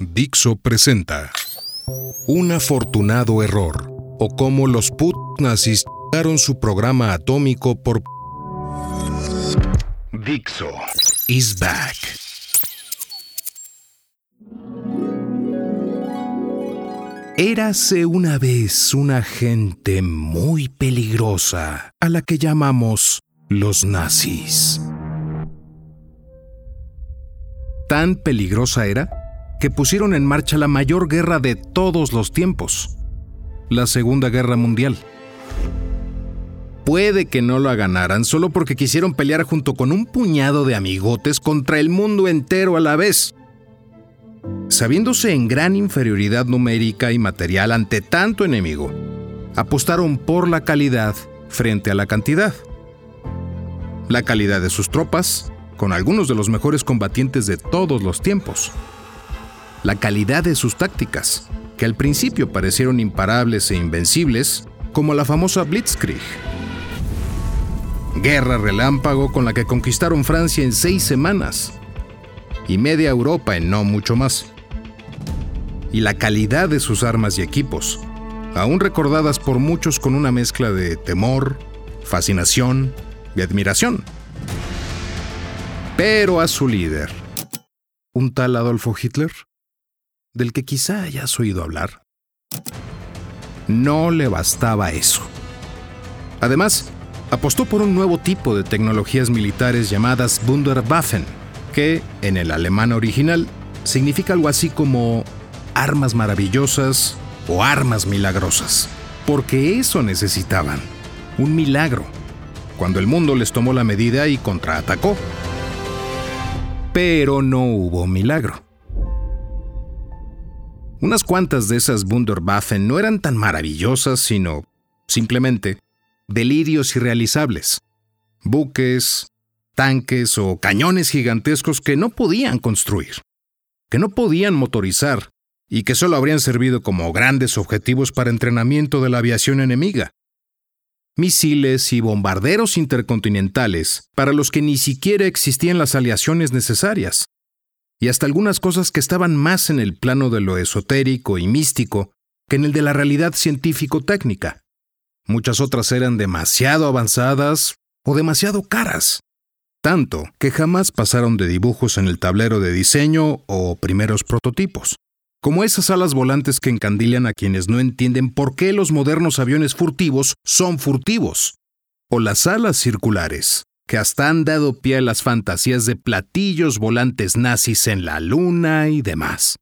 Dixo presenta Un afortunado error o cómo los put nazis su programa atómico por Dixo is back. Érase una vez una gente muy peligrosa a la que llamamos los nazis. Tan peligrosa era que pusieron en marcha la mayor guerra de todos los tiempos, la Segunda Guerra Mundial. Puede que no lo ganaran solo porque quisieron pelear junto con un puñado de amigotes contra el mundo entero a la vez. Sabiéndose en gran inferioridad numérica y material ante tanto enemigo, apostaron por la calidad frente a la cantidad. La calidad de sus tropas, con algunos de los mejores combatientes de todos los tiempos la calidad de sus tácticas, que al principio parecieron imparables e invencibles, como la famosa Blitzkrieg. Guerra relámpago con la que conquistaron Francia en seis semanas y media Europa en no mucho más. Y la calidad de sus armas y equipos, aún recordadas por muchos con una mezcla de temor, fascinación y admiración. Pero a su líder, un tal Adolfo Hitler, del que quizá hayas oído hablar. No le bastaba eso. Además, apostó por un nuevo tipo de tecnologías militares llamadas Wunderwaffen, que, en el alemán original, significa algo así como armas maravillosas o armas milagrosas. Porque eso necesitaban, un milagro, cuando el mundo les tomó la medida y contraatacó. Pero no hubo milagro. Unas cuantas de esas Wunderwaffen no eran tan maravillosas, sino, simplemente, delirios irrealizables. Buques, tanques o cañones gigantescos que no podían construir, que no podían motorizar y que solo habrían servido como grandes objetivos para entrenamiento de la aviación enemiga. Misiles y bombarderos intercontinentales para los que ni siquiera existían las aleaciones necesarias y hasta algunas cosas que estaban más en el plano de lo esotérico y místico que en el de la realidad científico-técnica. Muchas otras eran demasiado avanzadas o demasiado caras, tanto que jamás pasaron de dibujos en el tablero de diseño o primeros prototipos, como esas alas volantes que encandilan a quienes no entienden por qué los modernos aviones furtivos son furtivos, o las alas circulares, que hasta han dado pie a las fantasías de platillos volantes nazis en la luna y demás.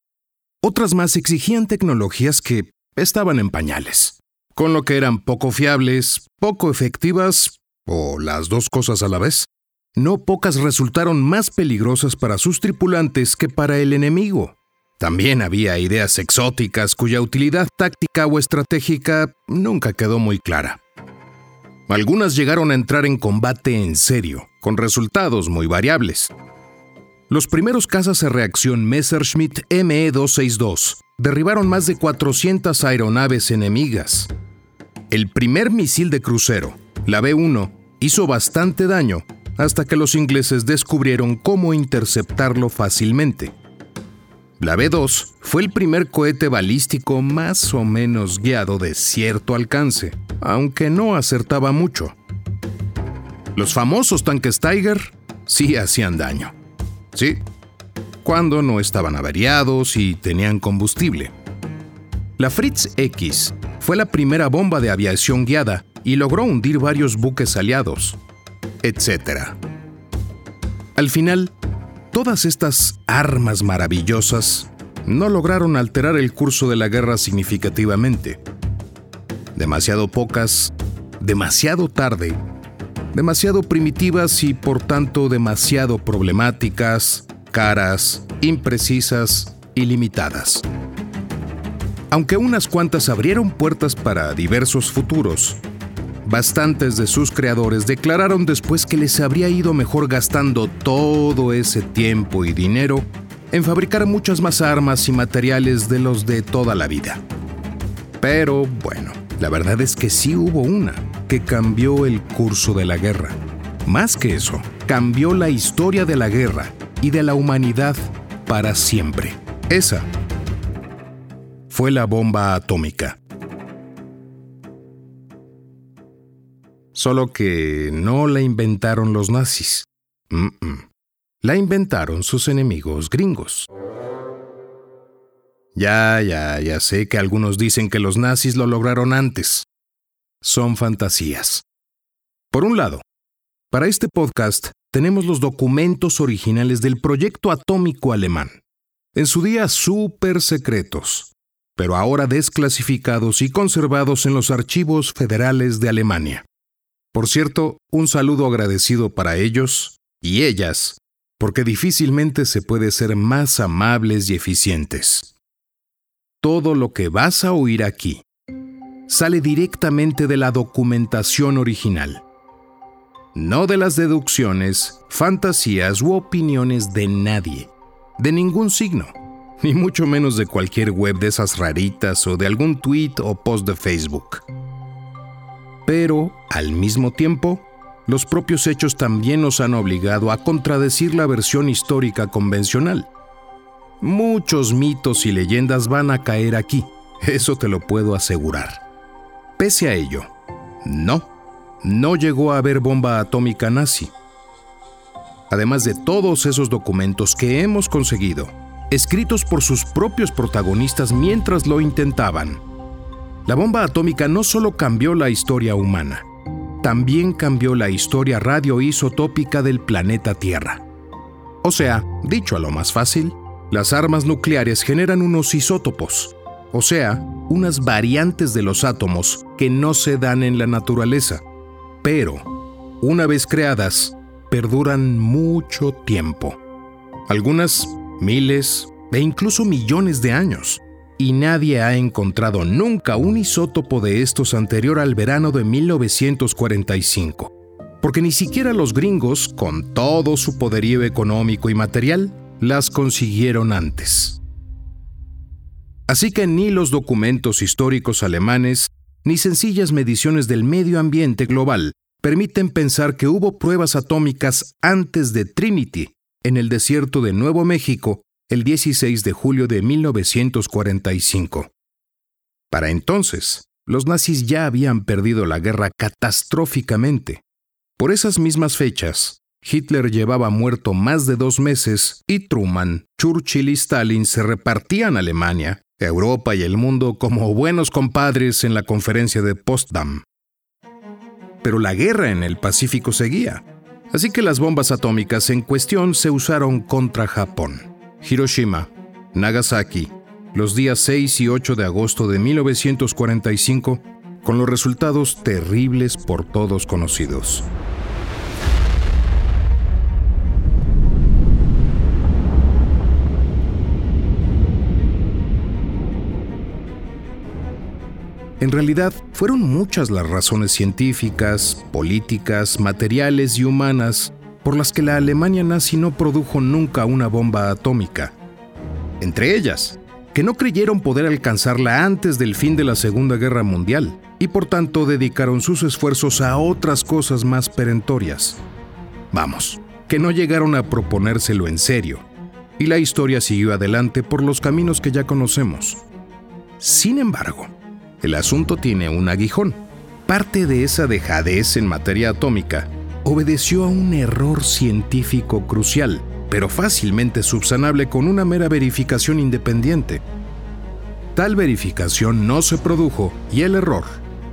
Otras más exigían tecnologías que estaban en pañales, con lo que eran poco fiables, poco efectivas o las dos cosas a la vez. No pocas resultaron más peligrosas para sus tripulantes que para el enemigo. También había ideas exóticas cuya utilidad táctica o estratégica nunca quedó muy clara. Algunas llegaron a entrar en combate en serio, con resultados muy variables. Los primeros cazas de reacción Messerschmitt ME-262 derribaron más de 400 aeronaves enemigas. El primer misil de crucero, la B-1, hizo bastante daño hasta que los ingleses descubrieron cómo interceptarlo fácilmente. La B-2 fue el primer cohete balístico más o menos guiado de cierto alcance, aunque no acertaba mucho. Los famosos tanques Tiger sí hacían daño. Sí, cuando no estaban averiados y tenían combustible. La Fritz X fue la primera bomba de aviación guiada y logró hundir varios buques aliados, etc. Al final, Todas estas armas maravillosas no lograron alterar el curso de la guerra significativamente. Demasiado pocas, demasiado tarde, demasiado primitivas y por tanto demasiado problemáticas, caras, imprecisas y limitadas. Aunque unas cuantas abrieron puertas para diversos futuros, Bastantes de sus creadores declararon después que les habría ido mejor gastando todo ese tiempo y dinero en fabricar muchas más armas y materiales de los de toda la vida. Pero bueno, la verdad es que sí hubo una que cambió el curso de la guerra. Más que eso, cambió la historia de la guerra y de la humanidad para siempre. Esa fue la bomba atómica. Solo que no la inventaron los nazis. La inventaron sus enemigos gringos. Ya, ya, ya sé que algunos dicen que los nazis lo lograron antes. Son fantasías. Por un lado, para este podcast tenemos los documentos originales del proyecto atómico alemán, en su día súper secretos, pero ahora desclasificados y conservados en los archivos federales de Alemania. Por cierto, un saludo agradecido para ellos y ellas, porque difícilmente se puede ser más amables y eficientes. Todo lo que vas a oír aquí sale directamente de la documentación original no de las deducciones, fantasías u opiniones de nadie, de ningún signo, ni mucho menos de cualquier web de esas raritas o de algún tweet o post de Facebook. Pero, al mismo tiempo, los propios hechos también nos han obligado a contradecir la versión histórica convencional. Muchos mitos y leyendas van a caer aquí, eso te lo puedo asegurar. Pese a ello, no no llegó a haber bomba atómica nazi. Además de todos esos documentos que hemos conseguido, escritos por sus propios protagonistas mientras lo intentaban, la bomba atómica no solo cambió la historia humana, también cambió la historia radioisotópica del planeta Tierra. O sea, dicho a lo más fácil, las armas nucleares generan unos isótopos, o sea, unas variantes de los átomos que no se dan en la naturaleza pero, una vez creadas, perduran mucho tiempo. Algunas miles e incluso millones de años. Y nadie ha encontrado nunca un isótopo de estos anterior al verano de 1945. Porque ni siquiera los gringos, con todo su poderío económico y material, las consiguieron antes. Así que ni los documentos históricos alemanes ni sencillas mediciones del medio ambiente global permiten pensar que hubo pruebas atómicas antes de Trinity, en el desierto de Nuevo México, el 16 de julio de 1945. Para entonces, los nazis ya habían perdido la guerra catastróficamente. Por esas mismas fechas, Hitler llevaba muerto más de dos meses y Truman, Churchill y Stalin se repartían Alemania, Europa y el mundo como buenos compadres en la conferencia de Potsdam. Pero la guerra en el Pacífico seguía, así que las bombas atómicas en cuestión se usaron contra Japón, Hiroshima, Nagasaki, los días 6 y 8 de agosto de 1945, con los resultados terribles por todos conocidos. En realidad, fueron muchas las razones científicas, políticas, materiales y humanas por las que la Alemania nazi no produjo nunca una bomba atómica. Entre ellas, que no creyeron poder alcanzarla antes del fin de la Segunda Guerra Mundial y por tanto dedicaron sus esfuerzos a otras cosas más perentorias. Vamos, que no llegaron a proponérselo en serio, y la historia siguió adelante por los caminos que ya conocemos. Sin embargo, el asunto tiene un aguijón. Parte de esa dejadez en materia atómica obedeció a un error científico crucial, pero fácilmente subsanable con una mera verificación independiente. Tal verificación no se produjo y el error,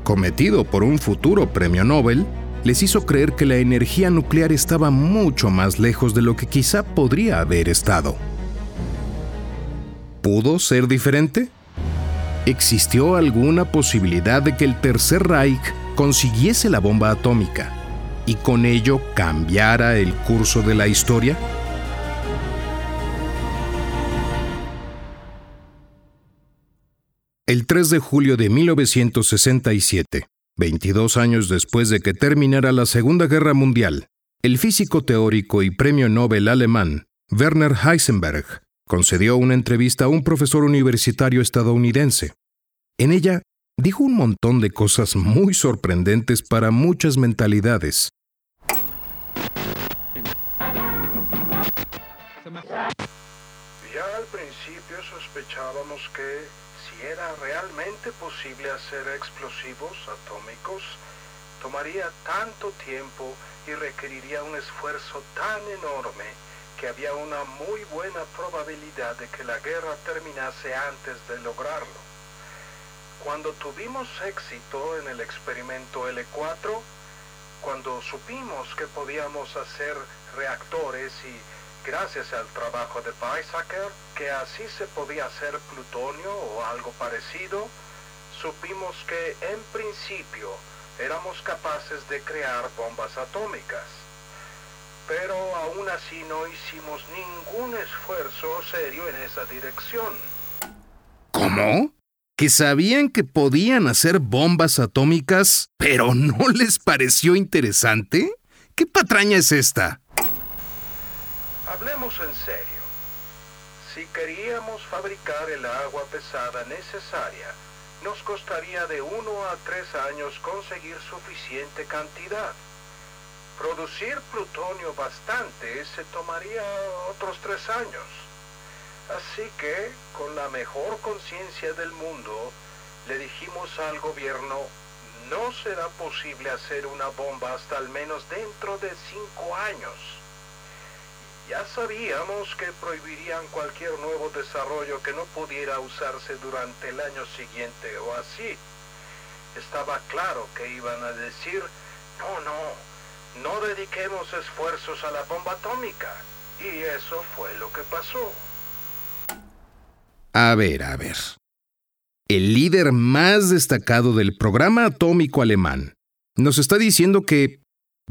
cometido por un futuro premio Nobel, les hizo creer que la energía nuclear estaba mucho más lejos de lo que quizá podría haber estado. ¿Pudo ser diferente? ¿Existió alguna posibilidad de que el Tercer Reich consiguiese la bomba atómica y con ello cambiara el curso de la historia? El 3 de julio de 1967, 22 años después de que terminara la Segunda Guerra Mundial, el físico teórico y premio Nobel alemán Werner Heisenberg concedió una entrevista a un profesor universitario estadounidense. En ella dijo un montón de cosas muy sorprendentes para muchas mentalidades. Ya al principio sospechábamos que si era realmente posible hacer explosivos atómicos, tomaría tanto tiempo y requeriría un esfuerzo tan enorme que había una muy buena probabilidad de que la guerra terminase antes de lograrlo. Cuando tuvimos éxito en el experimento L4, cuando supimos que podíamos hacer reactores y gracias al trabajo de Weizsäcker, que así se podía hacer plutonio o algo parecido, supimos que en principio éramos capaces de crear bombas atómicas. Pero aún así no hicimos ningún esfuerzo serio en esa dirección. ¿Cómo? ¿Que sabían que podían hacer bombas atómicas, pero no les pareció interesante? ¿Qué patraña es esta? Hablemos en serio. Si queríamos fabricar el agua pesada necesaria, nos costaría de uno a tres años conseguir suficiente cantidad. Producir plutonio bastante se tomaría otros tres años. Así que, con la mejor conciencia del mundo, le dijimos al gobierno, no será posible hacer una bomba hasta al menos dentro de cinco años. Ya sabíamos que prohibirían cualquier nuevo desarrollo que no pudiera usarse durante el año siguiente o así. Estaba claro que iban a decir, no, no, no dediquemos esfuerzos a la bomba atómica. Y eso fue lo que pasó. A ver, a ver. El líder más destacado del programa atómico alemán nos está diciendo que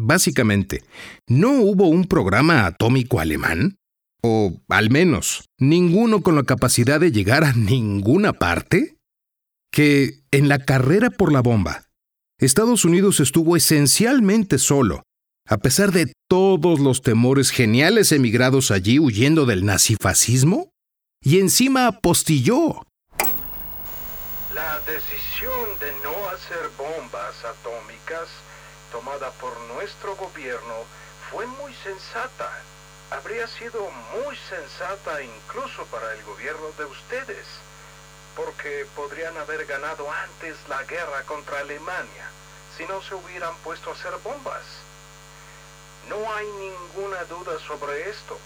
Básicamente, ¿no hubo un programa atómico alemán? O, al menos, ninguno con la capacidad de llegar a ninguna parte? Que, en la carrera por la bomba, Estados Unidos estuvo esencialmente solo, a pesar de todos los temores geniales emigrados allí huyendo del nazifascismo, y encima apostilló. La decisión de no hacer bombas atómicas tomada por nuestro gobierno fue muy sensata. Habría sido muy sensata incluso para el gobierno de ustedes, porque podrían haber ganado antes la guerra contra Alemania si no se hubieran puesto a hacer bombas. No hay ninguna duda sobre esto.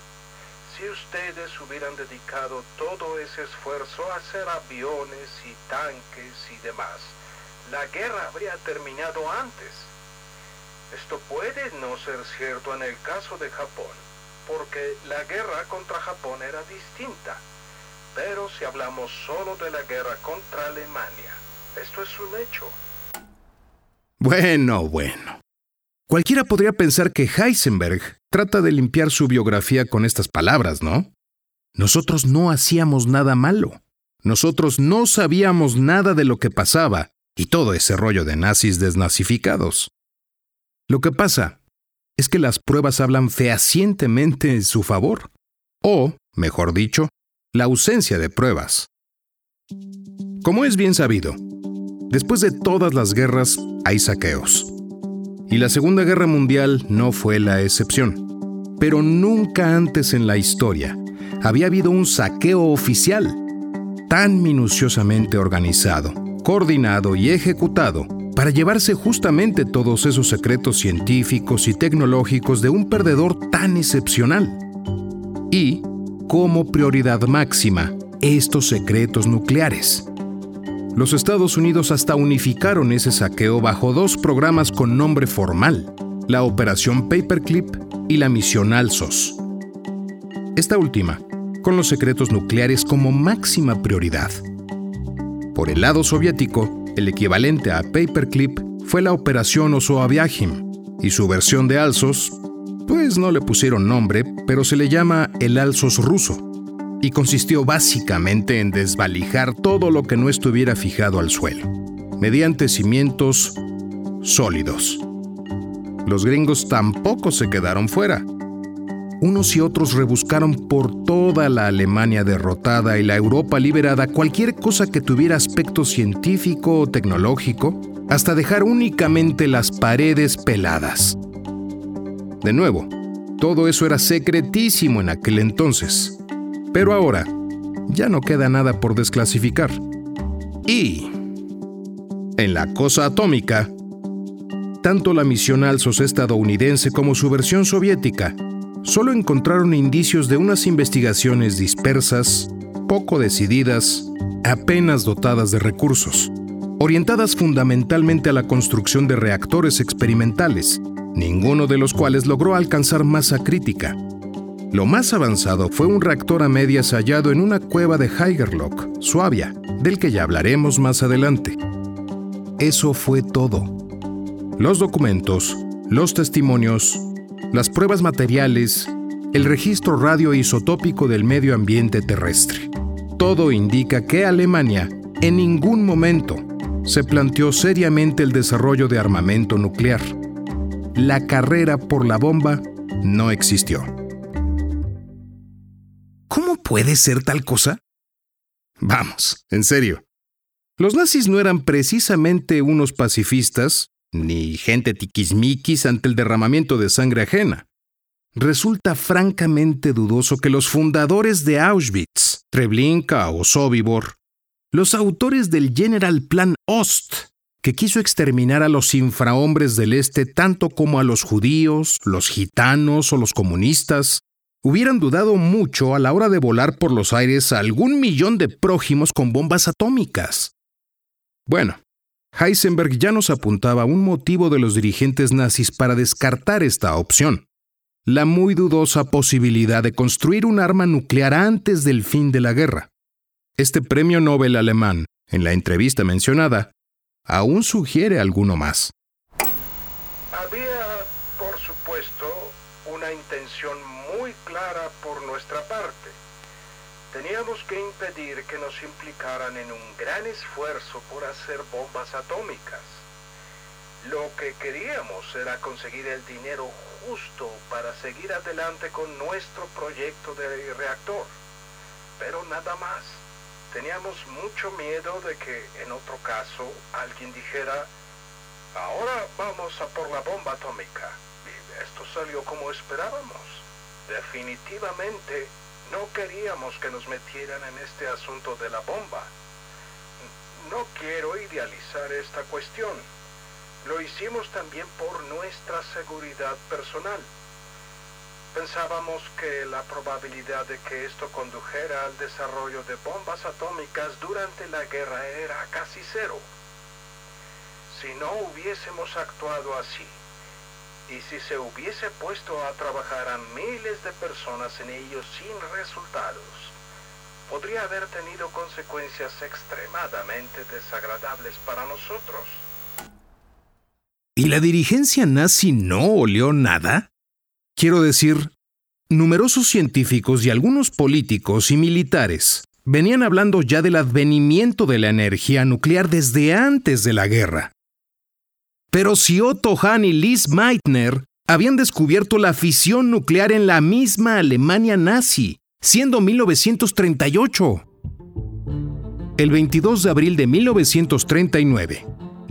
Si ustedes hubieran dedicado todo ese esfuerzo a hacer aviones y tanques y demás, la guerra habría terminado antes. Esto puede no ser cierto en el caso de Japón, porque la guerra contra Japón era distinta. Pero si hablamos solo de la guerra contra Alemania, esto es un hecho. Bueno, bueno. Cualquiera podría pensar que Heisenberg trata de limpiar su biografía con estas palabras, ¿no? Nosotros no hacíamos nada malo. Nosotros no sabíamos nada de lo que pasaba y todo ese rollo de nazis desnazificados. Lo que pasa es que las pruebas hablan fehacientemente en su favor, o, mejor dicho, la ausencia de pruebas. Como es bien sabido, después de todas las guerras hay saqueos. Y la Segunda Guerra Mundial no fue la excepción. Pero nunca antes en la historia había habido un saqueo oficial tan minuciosamente organizado, coordinado y ejecutado para llevarse justamente todos esos secretos científicos y tecnológicos de un perdedor tan excepcional. Y, como prioridad máxima, estos secretos nucleares. Los Estados Unidos hasta unificaron ese saqueo bajo dos programas con nombre formal, la Operación Paperclip y la Misión Alsos. Esta última, con los secretos nucleares como máxima prioridad. Por el lado soviético, el equivalente a Paperclip fue la Operación Osoaviajim, y su versión de Alsos, pues no le pusieron nombre, pero se le llama el Alsos ruso, y consistió básicamente en desvalijar todo lo que no estuviera fijado al suelo, mediante cimientos sólidos. Los gringos tampoco se quedaron fuera unos y otros rebuscaron por toda la Alemania derrotada y la Europa liberada cualquier cosa que tuviera aspecto científico o tecnológico, hasta dejar únicamente las paredes peladas. De nuevo, todo eso era secretísimo en aquel entonces. Pero ahora, ya no queda nada por desclasificar. Y en la cosa atómica, tanto la misión Alsos estadounidense como su versión soviética solo encontraron indicios de unas investigaciones dispersas, poco decididas, apenas dotadas de recursos, orientadas fundamentalmente a la construcción de reactores experimentales, ninguno de los cuales logró alcanzar masa crítica. Lo más avanzado fue un reactor a medias hallado en una cueva de Heigerloch, Suabia, del que ya hablaremos más adelante. Eso fue todo. Los documentos, los testimonios, las pruebas materiales, el registro radioisotópico del medio ambiente terrestre. Todo indica que Alemania en ningún momento se planteó seriamente el desarrollo de armamento nuclear. La carrera por la bomba no existió. ¿Cómo puede ser tal cosa? Vamos, en serio. Los nazis no eran precisamente unos pacifistas, ni gente tiquismiquis ante el derramamiento de sangre ajena. Resulta francamente dudoso que los fundadores de Auschwitz, Treblinka o Sobibor, los autores del General Plan Ost, que quiso exterminar a los infrahombres del Este tanto como a los judíos, los gitanos o los comunistas, hubieran dudado mucho a la hora de volar por los aires a algún millón de prójimos con bombas atómicas. Bueno, Heisenberg ya nos apuntaba un motivo de los dirigentes nazis para descartar esta opción, la muy dudosa posibilidad de construir un arma nuclear antes del fin de la guerra. Este premio Nobel alemán, en la entrevista mencionada, aún sugiere alguno más. Había, por supuesto, una intención muy clara por nuestra parte Teníamos que impedir que nos implicaran en un gran esfuerzo por hacer bombas atómicas. Lo que queríamos era conseguir el dinero justo para seguir adelante con nuestro proyecto de reactor. Pero nada más. Teníamos mucho miedo de que en otro caso alguien dijera, ahora vamos a por la bomba atómica. Y esto salió como esperábamos. Definitivamente no queríamos que nos metieran en este asunto de la bomba. No quiero idealizar esta cuestión. Lo hicimos también por nuestra seguridad personal. Pensábamos que la probabilidad de que esto condujera al desarrollo de bombas atómicas durante la guerra era casi cero. Si no hubiésemos actuado así, y si se hubiese puesto a trabajar a miles de personas en ellos sin resultados, podría haber tenido consecuencias extremadamente desagradables para nosotros. ¿Y la dirigencia nazi no olió nada? Quiero decir, numerosos científicos y algunos políticos y militares venían hablando ya del advenimiento de la energía nuclear desde antes de la guerra. Pero si Otto Hahn y Lise Meitner habían descubierto la fisión nuclear en la misma Alemania nazi, siendo 1938. El 22 de abril de 1939,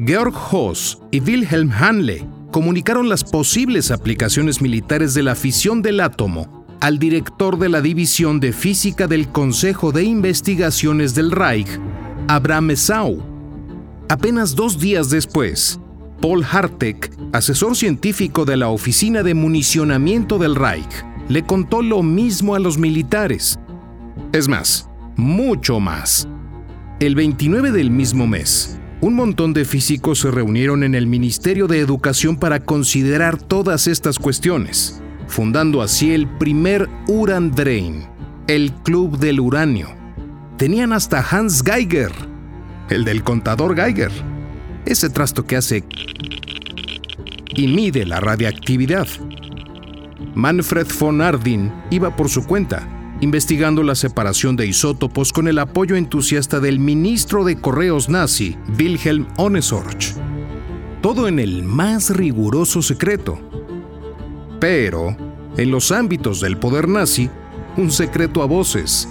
Georg Hoss y Wilhelm Hanle comunicaron las posibles aplicaciones militares de la fisión del átomo al director de la División de Física del Consejo de Investigaciones del Reich, Abraham Esau. Apenas dos días después, Paul Hartek, asesor científico de la Oficina de Municionamiento del Reich, le contó lo mismo a los militares. Es más, mucho más. El 29 del mismo mes, un montón de físicos se reunieron en el Ministerio de Educación para considerar todas estas cuestiones, fundando así el primer Uran Drain, el Club del Uranio. Tenían hasta Hans Geiger, el del contador Geiger ese trasto que hace y mide la radiactividad. Manfred von Ardin iba por su cuenta, investigando la separación de isótopos con el apoyo entusiasta del ministro de Correos nazi, Wilhelm Onesorch. Todo en el más riguroso secreto. Pero, en los ámbitos del poder nazi, un secreto a voces.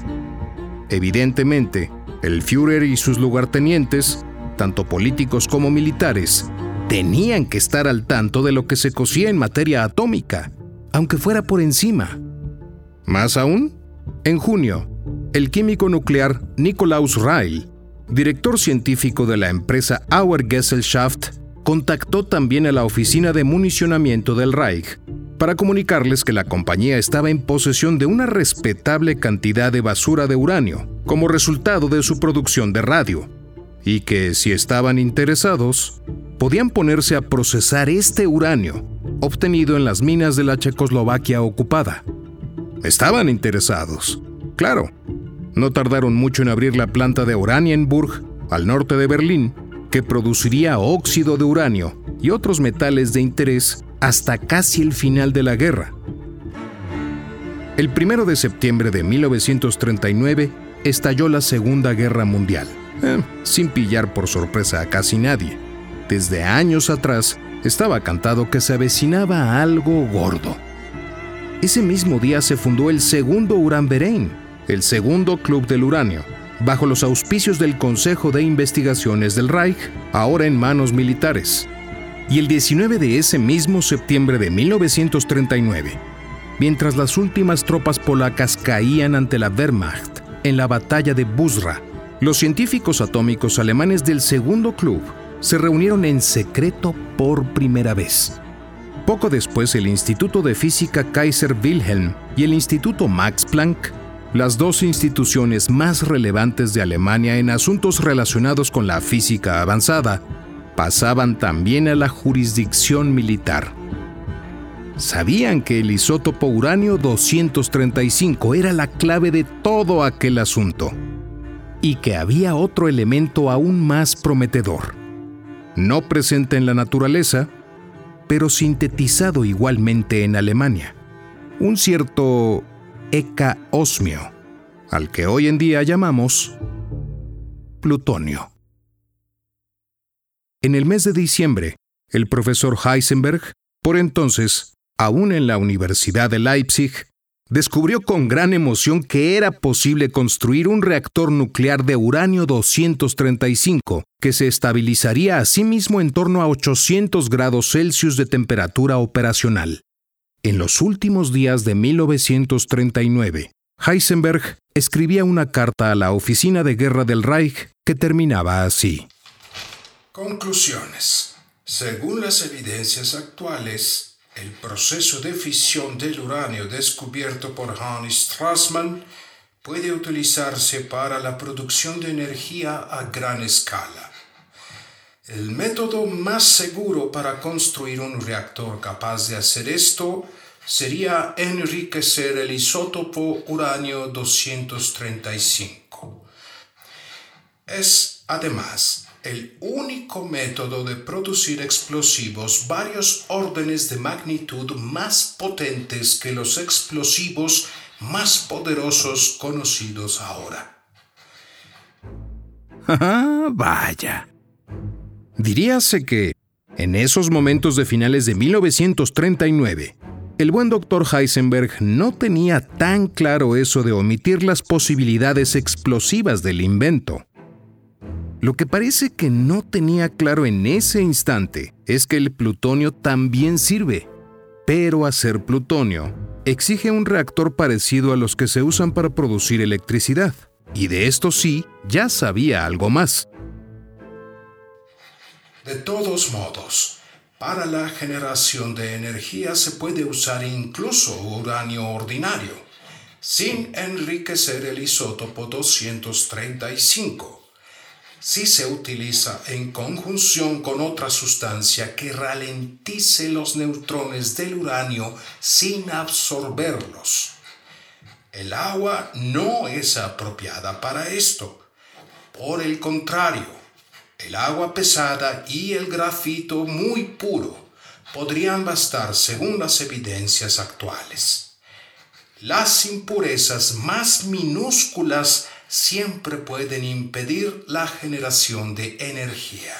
Evidentemente, el Führer y sus lugartenientes tanto políticos como militares, tenían que estar al tanto de lo que se cosía en materia atómica, aunque fuera por encima. Más aún, en junio, el químico nuclear Nikolaus Reil, director científico de la empresa Auer Gesellschaft, contactó también a la oficina de municionamiento del Reich para comunicarles que la compañía estaba en posesión de una respetable cantidad de basura de uranio como resultado de su producción de radio, y que si estaban interesados, podían ponerse a procesar este uranio obtenido en las minas de la Checoslovaquia ocupada. Estaban interesados, claro. No tardaron mucho en abrir la planta de Oranienburg, al norte de Berlín, que produciría óxido de uranio y otros metales de interés hasta casi el final de la guerra. El 1 de septiembre de 1939 estalló la Segunda Guerra Mundial, eh, sin pillar por sorpresa a casi nadie. Desde años atrás estaba cantado que se avecinaba algo gordo. Ese mismo día se fundó el segundo Uranverein, el segundo club del uranio, bajo los auspicios del Consejo de Investigaciones del Reich, ahora en manos militares. Y el 19 de ese mismo septiembre de 1939, mientras las últimas tropas polacas caían ante la Wehrmacht en la batalla de Busra, los científicos atómicos alemanes del segundo club se reunieron en secreto por primera vez. Poco después, el Instituto de Física Kaiser Wilhelm y el Instituto Max Planck, las dos instituciones más relevantes de Alemania en asuntos relacionados con la física avanzada, pasaban también a la jurisdicción militar. Sabían que el isótopo uranio 235 era la clave de todo aquel asunto y que había otro elemento aún más prometedor no presente en la naturaleza, pero sintetizado igualmente en Alemania. Un cierto Eka osmio, al que hoy en día llamamos plutonio. En el mes de diciembre, el profesor Heisenberg, por entonces, aún en la Universidad de Leipzig, descubrió con gran emoción que era posible construir un reactor nuclear de uranio 235 que se estabilizaría a sí mismo en torno a 800 grados Celsius de temperatura operacional. En los últimos días de 1939, Heisenberg escribía una carta a la oficina de guerra del Reich que terminaba así. Conclusiones. Según las evidencias actuales, el proceso de fisión del uranio descubierto por Hans Strassmann puede utilizarse para la producción de energía a gran escala. El método más seguro para construir un reactor capaz de hacer esto sería enriquecer el isótopo uranio 235. Es, además, el único método de producir explosivos varios órdenes de magnitud más potentes que los explosivos más poderosos conocidos ahora. Ah, vaya. Diríase que, en esos momentos de finales de 1939, el buen doctor Heisenberg no tenía tan claro eso de omitir las posibilidades explosivas del invento. Lo que parece que no tenía claro en ese instante es que el plutonio también sirve, pero hacer plutonio exige un reactor parecido a los que se usan para producir electricidad, y de esto sí ya sabía algo más. De todos modos, para la generación de energía se puede usar incluso uranio ordinario, sin enriquecer el isótopo 235 si se utiliza en conjunción con otra sustancia que ralentice los neutrones del uranio sin absorberlos. El agua no es apropiada para esto. Por el contrario, el agua pesada y el grafito muy puro podrían bastar según las evidencias actuales. Las impurezas más minúsculas siempre pueden impedir la generación de energía.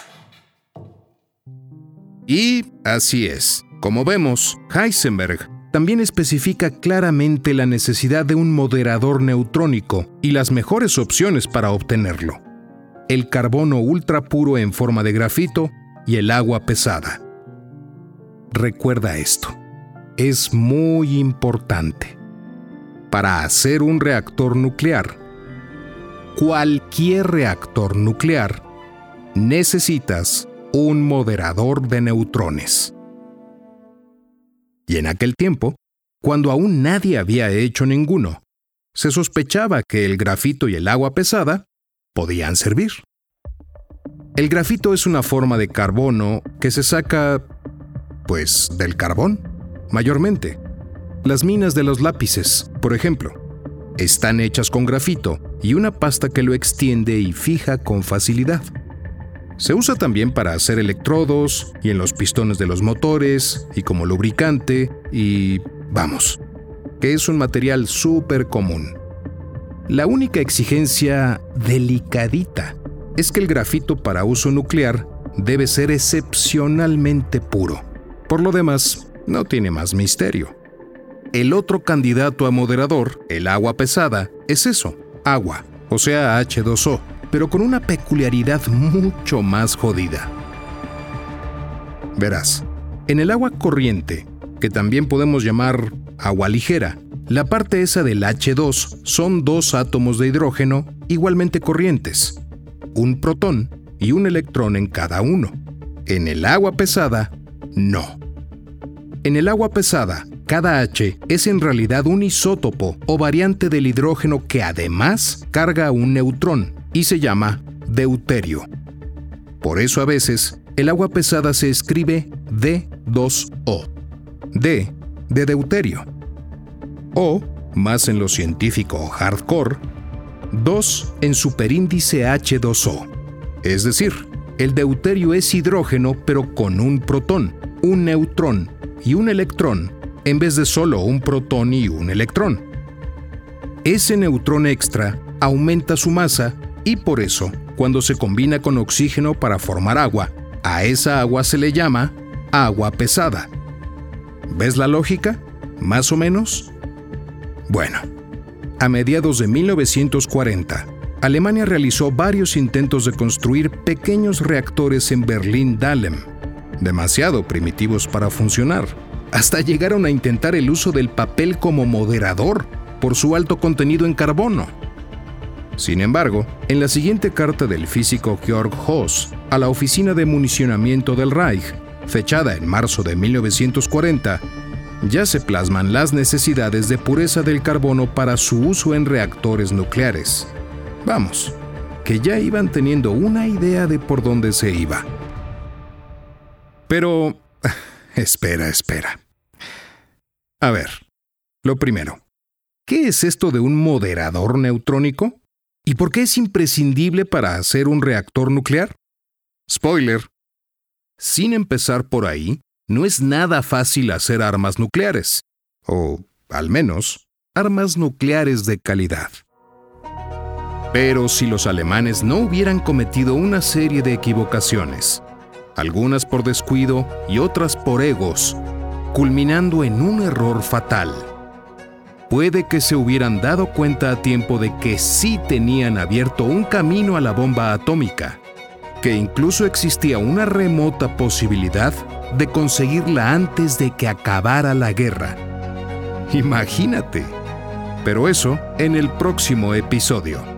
Y así es. Como vemos, Heisenberg también especifica claramente la necesidad de un moderador neutrónico y las mejores opciones para obtenerlo. El carbono ultra puro en forma de grafito y el agua pesada. Recuerda esto. Es muy importante. Para hacer un reactor nuclear, cualquier reactor nuclear, necesitas un moderador de neutrones. Y en aquel tiempo, cuando aún nadie había hecho ninguno, se sospechaba que el grafito y el agua pesada podían servir. El grafito es una forma de carbono que se saca, pues, del carbón, mayormente. Las minas de los lápices, por ejemplo, están hechas con grafito y una pasta que lo extiende y fija con facilidad. Se usa también para hacer electrodos y en los pistones de los motores y como lubricante y, vamos, que es un material súper común. La única exigencia delicadita es que el grafito para uso nuclear debe ser excepcionalmente puro. Por lo demás, no tiene más misterio. El otro candidato a moderador, el agua pesada, es eso, agua, o sea H2O, pero con una peculiaridad mucho más jodida. Verás, en el agua corriente, que también podemos llamar agua ligera, la parte esa del H2 son dos átomos de hidrógeno igualmente corrientes, un protón y un electrón en cada uno. En el agua pesada, no. En el agua pesada, cada H es en realidad un isótopo o variante del hidrógeno que además carga un neutrón y se llama deuterio. Por eso a veces el agua pesada se escribe D2O. D de deuterio. O, más en lo científico hardcore, 2 en superíndice H2O. Es decir, el deuterio es hidrógeno pero con un protón, un neutrón y un electrón en vez de solo un protón y un electrón. Ese neutrón extra aumenta su masa y por eso, cuando se combina con oxígeno para formar agua, a esa agua se le llama agua pesada. ¿Ves la lógica? ¿Más o menos? Bueno, a mediados de 1940, Alemania realizó varios intentos de construir pequeños reactores en Berlín-Dahlem, demasiado primitivos para funcionar hasta llegaron a intentar el uso del papel como moderador por su alto contenido en carbono. Sin embargo, en la siguiente carta del físico Georg Hoss a la Oficina de Municionamiento del Reich, fechada en marzo de 1940, ya se plasman las necesidades de pureza del carbono para su uso en reactores nucleares. Vamos, que ya iban teniendo una idea de por dónde se iba. Pero Espera, espera. A ver, lo primero, ¿qué es esto de un moderador neutrónico? ¿Y por qué es imprescindible para hacer un reactor nuclear? Spoiler. Sin empezar por ahí, no es nada fácil hacer armas nucleares. O, al menos, armas nucleares de calidad. Pero si los alemanes no hubieran cometido una serie de equivocaciones, algunas por descuido y otras por egos, culminando en un error fatal. Puede que se hubieran dado cuenta a tiempo de que sí tenían abierto un camino a la bomba atómica, que incluso existía una remota posibilidad de conseguirla antes de que acabara la guerra. Imagínate. Pero eso en el próximo episodio.